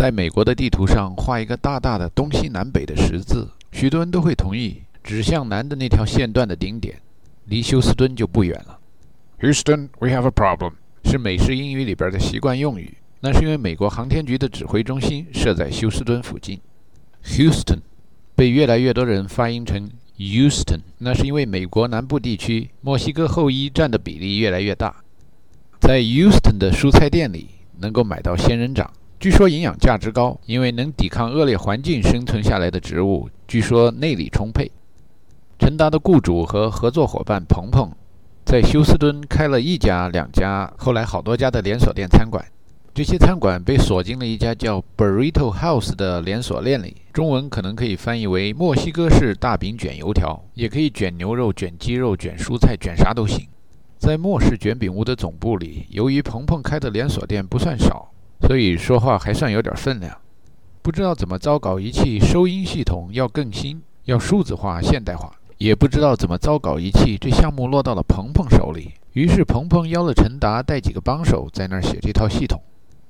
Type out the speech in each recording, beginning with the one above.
在美国的地图上画一个大大的东西南北的十字，许多人都会同意，指向南的那条线段的顶点，离休斯敦就不远了。Houston, we have a problem. 是美式英语里边的习惯用语。那是因为美国航天局的指挥中心设在休斯敦附近。Houston 被越来越多人发音成 Houston，那是因为美国南部地区墨西哥后裔占的比例越来越大。在 Houston 的蔬菜店里能够买到仙人掌，据说营养价值高，因为能抵抗恶劣环境生存下来的植物，据说内里充沛。陈达的雇主和合作伙伴鹏鹏。在休斯敦开了一家、两家，后来好多家的连锁店餐馆。这些餐馆被锁进了一家叫 Burrito House 的连锁店里，中文可能可以翻译为墨西哥式大饼卷油条，也可以卷牛肉、卷鸡肉、卷蔬菜、卷啥都行。在墨式卷饼屋的总部里，由于鹏鹏开的连锁店不算少，所以说话还算有点分量。不知道怎么糟搞仪器收音系统要更新，要数字化、现代化。也不知道怎么糟搞仪器，这项目落到了鹏鹏手里。于是鹏鹏邀了陈达带几个帮手在那儿写这套系统。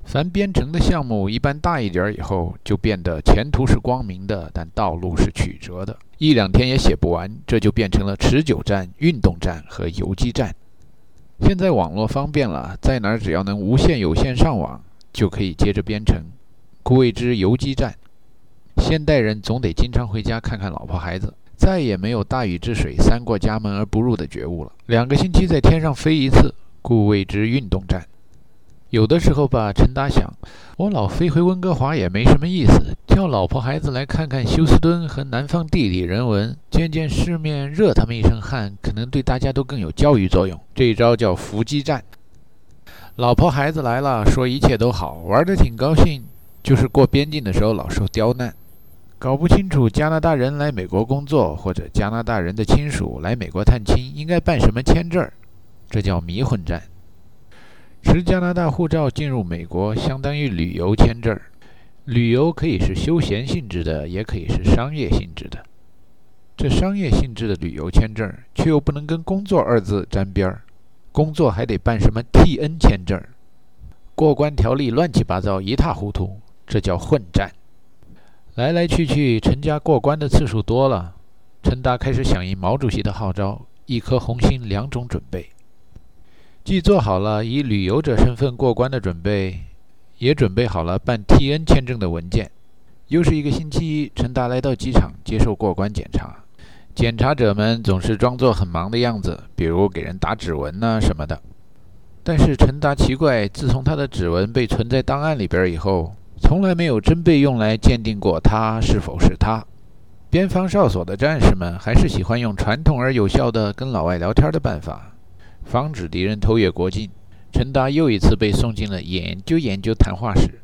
凡编程的项目，一般大一点以后就变得前途是光明的，但道路是曲折的，一两天也写不完。这就变成了持久战、运动战和游击战。现在网络方便了，在哪儿只要能无线、有线上网，就可以接着编程，故谓之游击战。现代人总得经常回家看看老婆孩子。再也没有大禹治水、三过家门而不入的觉悟了。两个星期在天上飞一次，故谓之运动战。有的时候吧，陈达想，我老飞回温哥华也没什么意思，叫老婆孩子来看看休斯敦和南方地理人文，见见世面，热他们一身汗，可能对大家都更有教育作用。这一招叫伏击战。老婆孩子来了，说一切都好，玩得挺高兴，就是过边境的时候老受刁难。搞不清楚加拿大人来美国工作，或者加拿大人的亲属来美国探亲，应该办什么签证？这叫迷魂战。持加拿大护照进入美国，相当于旅游签证。旅游可以是休闲性质的，也可以是商业性质的。这商业性质的旅游签证，却又不能跟工作二字沾边儿。工作还得办什么 T N 签证？过关条例乱七八糟，一塌糊涂，这叫混战。来来去去，陈家过关的次数多了，陈达开始响应毛主席的号召，一颗红心两种准备，既做好了以旅游者身份过关的准备，也准备好了办 T N 签证的文件。又是一个星期，陈达来到机场接受过关检查，检查者们总是装作很忙的样子，比如给人打指纹呐什么的。但是陈达奇怪，自从他的指纹被存在档案里边以后。从来没有真被用来鉴定过他是否是他。边防哨所的战士们还是喜欢用传统而有效的跟老外聊天的办法，防止敌人偷越国境。陈达又一次被送进了研究研究谈话室。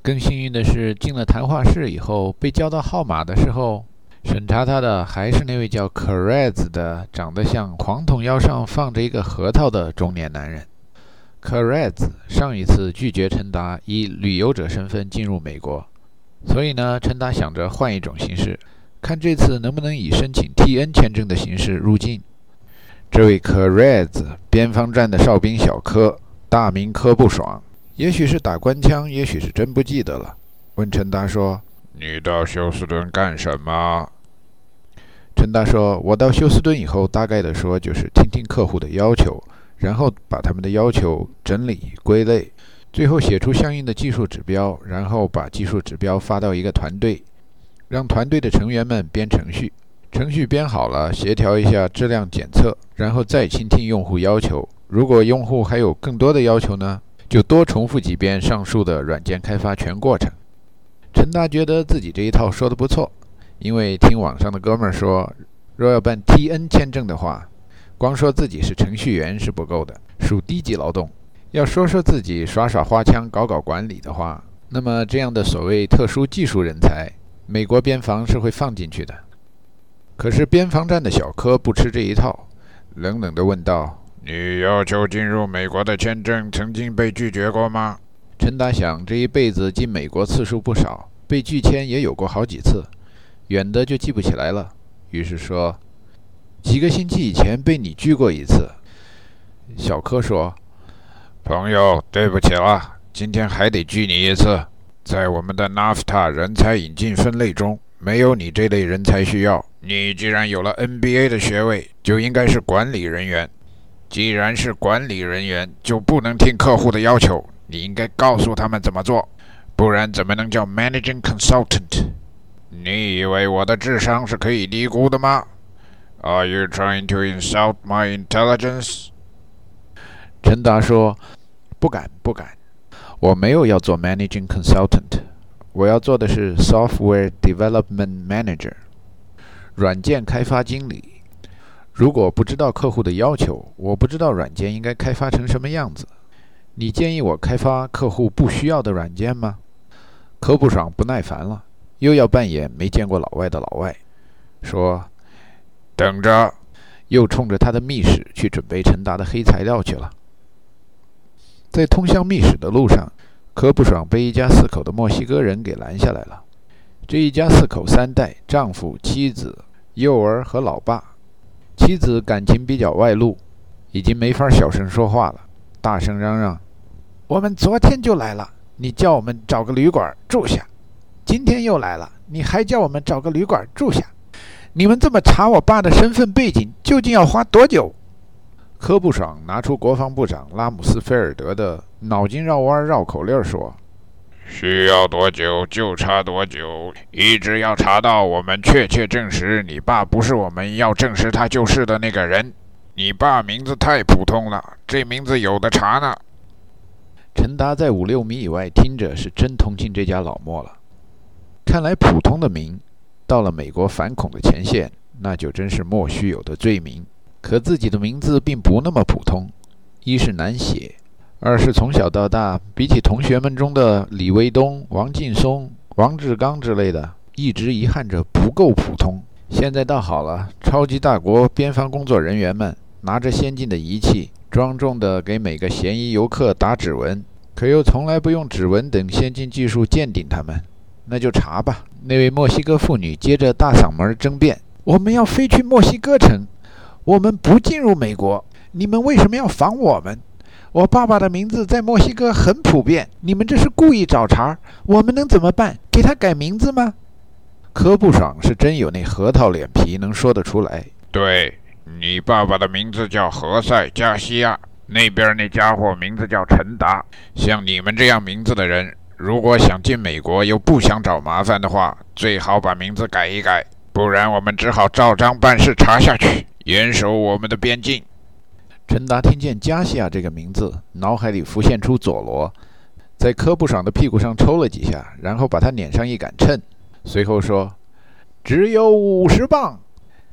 更幸运的是，进了谈话室以后，被叫到号码的时候，审查他的还是那位叫 c a r e z 的，长得像黄铜腰上放着一个核桃的中年男人。c a r e z 上一次拒绝陈达以旅游者身份进入美国，所以呢，陈达想着换一种形式，看这次能不能以申请 T-N 签证的形式入境。这位 c a r e z 边防站的哨兵小柯，大名柯不爽，也许是打官腔，也许是真不记得了。问陈达说：“你到休斯顿干什么？”陈达说：“我到休斯顿以后，大概的说就是听听客户的要求。”然后把他们的要求整理归类，最后写出相应的技术指标，然后把技术指标发到一个团队，让团队的成员们编程序。程序编好了，协调一下质量检测，然后再倾听用户要求。如果用户还有更多的要求呢，就多重复几遍上述的软件开发全过程。陈达觉得自己这一套说的不错，因为听网上的哥们儿说，若要办 T-N 签证的话。光说自己是程序员是不够的，属低级劳动。要说说自己耍耍花枪、搞搞管理的话，那么这样的所谓特殊技术人才，美国边防是会放进去的。可是边防站的小柯不吃这一套，冷冷地问道：“你要求进入美国的签证曾经被拒绝过吗？”陈达想，这一辈子进美国次数不少，被拒签也有过好几次，远的就记不起来了。于是说。几个星期以前被你拒过一次，小柯说：“朋友，对不起了，今天还得拒你一次。”在我们的 NAFTA 人才引进分类中，没有你这类人才需要。你既然有了 NBA 的学位，就应该是管理人员。既然是管理人员，就不能听客户的要求，你应该告诉他们怎么做，不然怎么能叫 Managing Consultant？你以为我的智商是可以低估的吗？Are you trying to insult my intelligence？陈达说：“不敢，不敢，我没有要做 Managing Consultant，我要做的是 Software Development Manager，软件开发经理。如果不知道客户的要求，我不知道软件应该开发成什么样子。你建议我开发客户不需要的软件吗？”科布爽不耐烦了，又要扮演没见过老外的老外，说：“等着！”又冲着他的密室去准备陈达的黑材料去了。在通向密室的路上，柯不爽被一家四口的墨西哥人给拦下来了。这一家四口三代，丈夫、妻子、幼儿和老爸。妻子感情比较外露，已经没法小声说话了，大声嚷嚷：“我们昨天就来了，你叫我们找个旅馆住下；今天又来了，你还叫我们找个旅馆住下。你们这么查我爸的身份背景，究竟要花多久？”柯布爽拿出国防部长拉姆斯菲尔德的脑筋绕弯绕口令说：“需要多久就查多久，一直要查到我们确切证实你爸不是我们要证实他就是的那个人。你爸名字太普通了，这名字有的查呢。”陈达在五六米以外听着，是真同情这家老莫了。看来普通的名，到了美国反恐的前线，那就真是莫须有的罪名。可自己的名字并不那么普通，一是难写，二是从小到大，比起同学们中的李卫东、王劲松、王志刚之类的，一直遗憾着不够普通。现在倒好了，超级大国边防工作人员们拿着先进的仪器，庄重地给每个嫌疑游客打指纹，可又从来不用指纹等先进技术鉴定他们。那就查吧。那位墨西哥妇女接着大嗓门争辩：“我们要飞去墨西哥城。”我们不进入美国，你们为什么要防我们？我爸爸的名字在墨西哥很普遍，你们这是故意找茬。我们能怎么办？给他改名字吗？柯布爽是真有那核桃脸皮，能说得出来。对你爸爸的名字叫何塞·加西亚，那边那家伙名字叫陈达。像你们这样名字的人，如果想进美国又不想找麻烦的话，最好把名字改一改，不然我们只好照章办事，查下去。严守我们的边境。陈达听见加西亚这个名字，脑海里浮现出佐罗，在科布爽的屁股上抽了几下，然后把他撵上一杆秤，随后说：“只有五十磅。”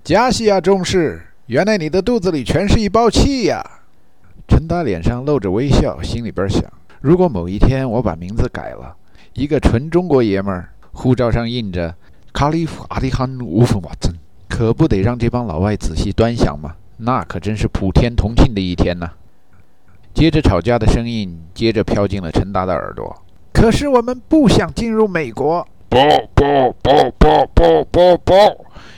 加西亚中士，原来你的肚子里全是一包气呀！陈达脸上露着微笑，心里边想：如果某一天我把名字改了，一个纯中国爷们儿，护照上印着卡利夫阿迪汉乌夫瓦森。可不得让这帮老外仔细端详吗？那可真是普天同庆的一天呐！接着吵架的声音接着飘进了陈达的耳朵。可是我们不想进入美国。不不不不不不不！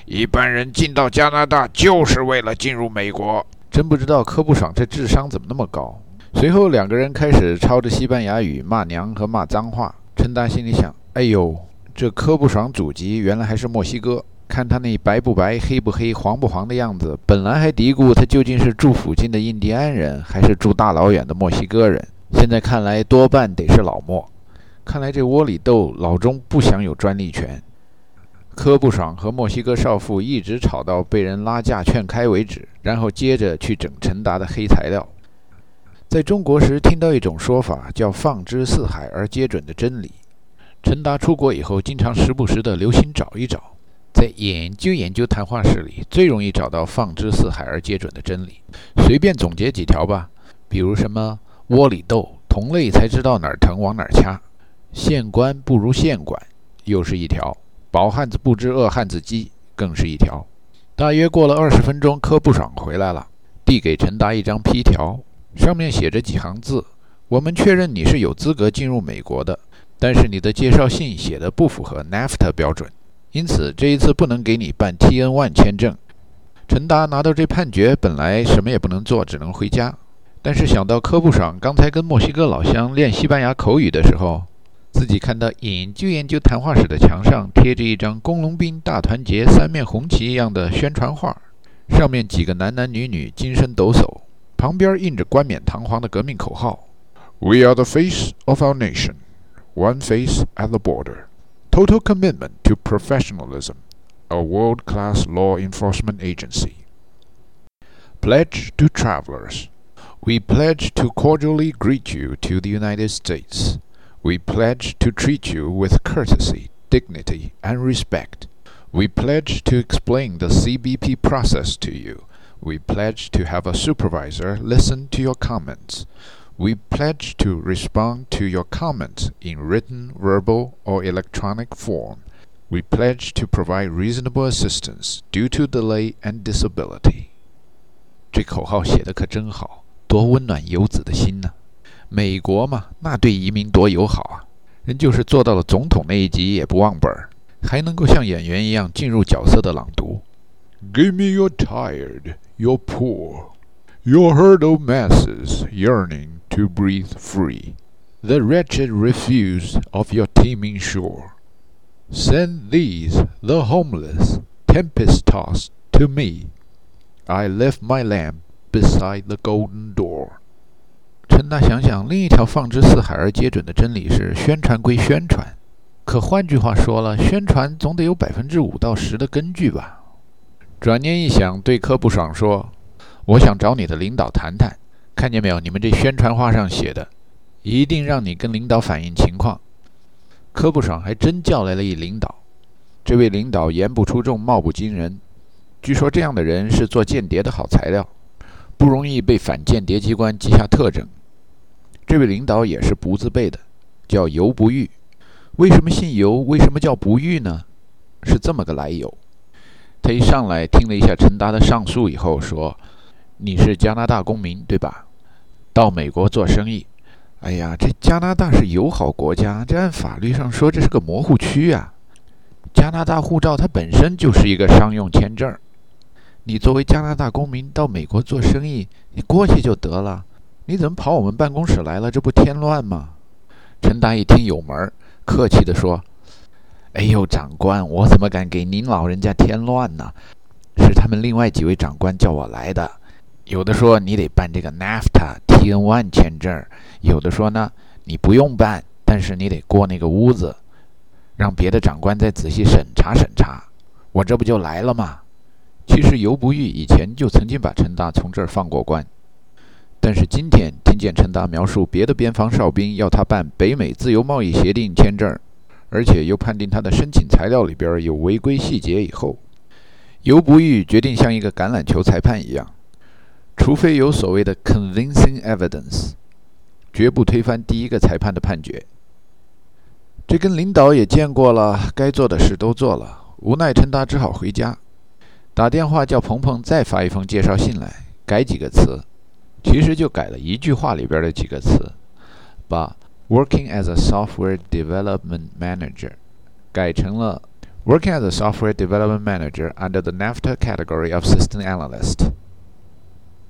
一般人进到加拿大就是为了进入美国。真不知道柯布爽这智商怎么那么高。随后两个人开始抄着西班牙语骂娘和骂脏话。陈达心里想：哎呦，这柯布爽祖籍原来还是墨西哥。看他那白不白、黑不黑、黄不黄的样子，本来还嘀咕他究竟是住附近的印第安人，还是住大老远的墨西哥人。现在看来，多半得是老墨。看来这窝里斗老钟不享有专利权。柯布爽和墨西哥少妇一直吵到被人拉架劝开为止，然后接着去整陈达的黑材料。在中国时听到一种说法，叫“放之四海而皆准”的真理。陈达出国以后，经常时不时的留心找一找。在研究研究谈话室里，最容易找到“放之四海而皆准”的真理。随便总结几条吧，比如什么窝里斗，同类才知道哪儿疼往哪儿掐；县官不如县管，又是一条；饱汉子不知饿汉子饥，更是一条。大约过了二十分钟，柯不爽回来了，递给陈达一张批条，上面写着几行字：“我们确认你是有资格进入美国的，但是你的介绍信写的不符合 NAFTA 标准。”因此，这一次不能给你办 TN1 签证。陈达拿到这判决，本来什么也不能做，只能回家。但是想到科布爽刚才跟墨西哥老乡练西班牙口语的时候，自己看到研究研究谈话室的墙上贴着一张“工农兵大团结”三面红旗一样的宣传画，上面几个男男女女精神抖擞，旁边印着冠冕堂皇的革命口号：“We are the face of our nation, one face at the border, total commitment to professionalism, a world-class law enforcement agency. Pledge to travelers. We pledge to cordially greet you to the United States.” We pledge to treat you with courtesy, dignity, and respect. We pledge to explain the CBP process to you. We pledge to have a supervisor listen to your comments. We pledge to respond to your comments in written, verbal, or electronic form. We pledge to provide reasonable assistance due to delay and disability. 这口号写的可真好，多温暖游子的心呐！美国嘛，那对移民多友好啊！人就是做到了总统那一级也不忘本儿，还能够像演员一样进入角色的朗读。 Give me your tired, your poor, your herd of masses yearning to breathe free, the wretched refuse of your teeming shore. Send these, the homeless, tempest tossed, to me. I left my lamp beside the golden door. 陈达想想，另一条放之四海而皆准的真理是：宣传归宣传，可换句话说了，宣传总得有百分之五到十的根据吧。 转念一想，对柯不爽说：“我想找你的领导谈谈，看见没有？你们这宣传画上写的，一定让你跟领导反映情况。”柯不爽还真叫来了一领导，这位领导言不出众，貌不惊人，据说这样的人是做间谍的好材料，不容易被反间谍机关记下特征。这位领导也是不自备的，叫尤不玉。为什么姓尤？为什么叫不玉呢？是这么个来由。他一上来听了一下陈达的上诉以后，说：“你是加拿大公民对吧？到美国做生意。哎呀，这加拿大是友好国家，这按法律上说这是个模糊区啊。加拿大护照它本身就是一个商用签证。你作为加拿大公民到美国做生意，你过去就得了。”你怎么跑我们办公室来了？这不添乱吗？陈达一听有门，客气地说：“哎呦，长官，我怎么敢给您老人家添乱呢？是他们另外几位长官叫我来的。有的说你得办这个 NAFTA TN1 签证，有的说呢你不用办，但是你得过那个屋子，让别的长官再仔细审查审查。我这不就来了吗？其实尤不玉以前就曾经把陈达从这儿放过关。”但是今天听见陈达描述别的边防哨兵要他办北美自由贸易协定签证，而且又判定他的申请材料里边有违规细节以后，尤不玉决定像一个橄榄球裁判一样，除非有所谓的 convincing evidence，绝不推翻第一个裁判的判决。这跟领导也见过了，该做的事都做了，无奈陈达只好回家，打电话叫鹏鹏再发一封介绍信来，改几个词。其实就改了一句话里边的几个词，把 “working as a software development manager” 改成了 “working as a software development manager under the NAFTA category of system analyst”。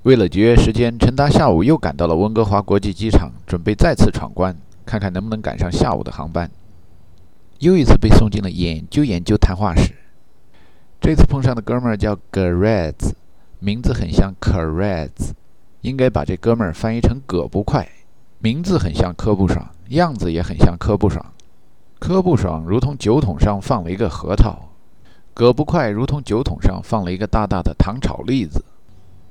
为了节约时间，陈达下午又赶到了温哥华国际机场，准备再次闯关，看看能不能赶上下午的航班。又一次被送进了研究研究谈话室。这次碰上的哥们儿叫 Gareth，名字很像 c a r e z 应该把这哥们儿翻译成“葛不快”，名字很像柯不爽，样子也很像柯不爽。柯不爽如同酒桶上放了一个核桃，葛不快如同酒桶上放了一个大大的糖炒栗子。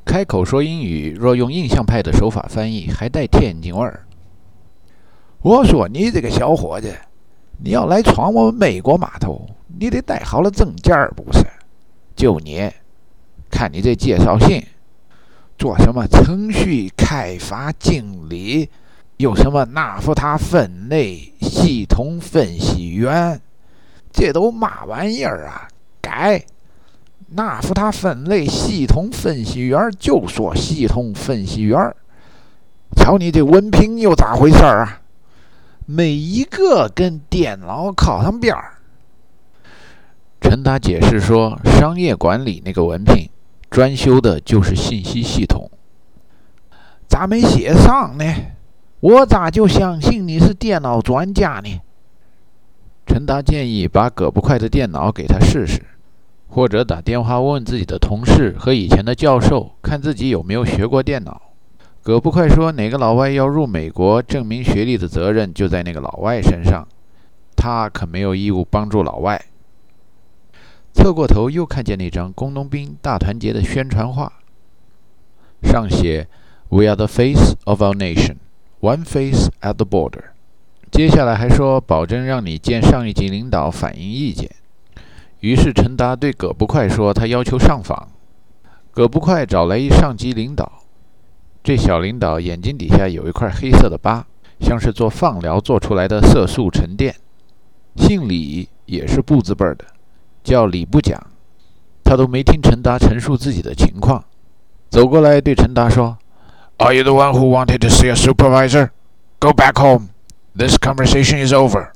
开口说英语，若用印象派的手法翻译，还带天津味儿。我说你这个小伙子，你要来闯我们美国码头，你得带好了证件儿，不是？就你，看你这介绍信。做什么程序开发经理，有什么纳福塔分类系统分析员，这都嘛玩意儿啊？改，纳福塔分类系统分析员就说系统分析员。瞧你这文凭又咋回事儿啊？每一个跟电脑靠上边儿。陈达解释说，商业管理那个文凭。专修的就是信息系统，咋没写上呢？我咋就相信你是电脑专家呢？陈达建议把葛不快的电脑给他试试，或者打电话问自己的同事和以前的教授，看自己有没有学过电脑。葛不快说：“哪个老外要入美国，证明学历的责任就在那个老外身上，他可没有义务帮助老外。”侧过头又看见那张工农兵大团结的宣传画，上写：“We are the face of our nation, one face at the border。”接下来还说保证让你见上一级领导反映意见。于是陈达对葛不快说：“他要求上访。”葛不快找来一上级领导，这小领导眼睛底下有一块黑色的疤，像是做放疗做出来的色素沉淀。姓李，也是不字辈的，叫李不讲。他都没听陈达陈述自己的情况，走过来对陈达说：“Are you the one who wanted to see a supervisor? Go back home.” This conversation is over.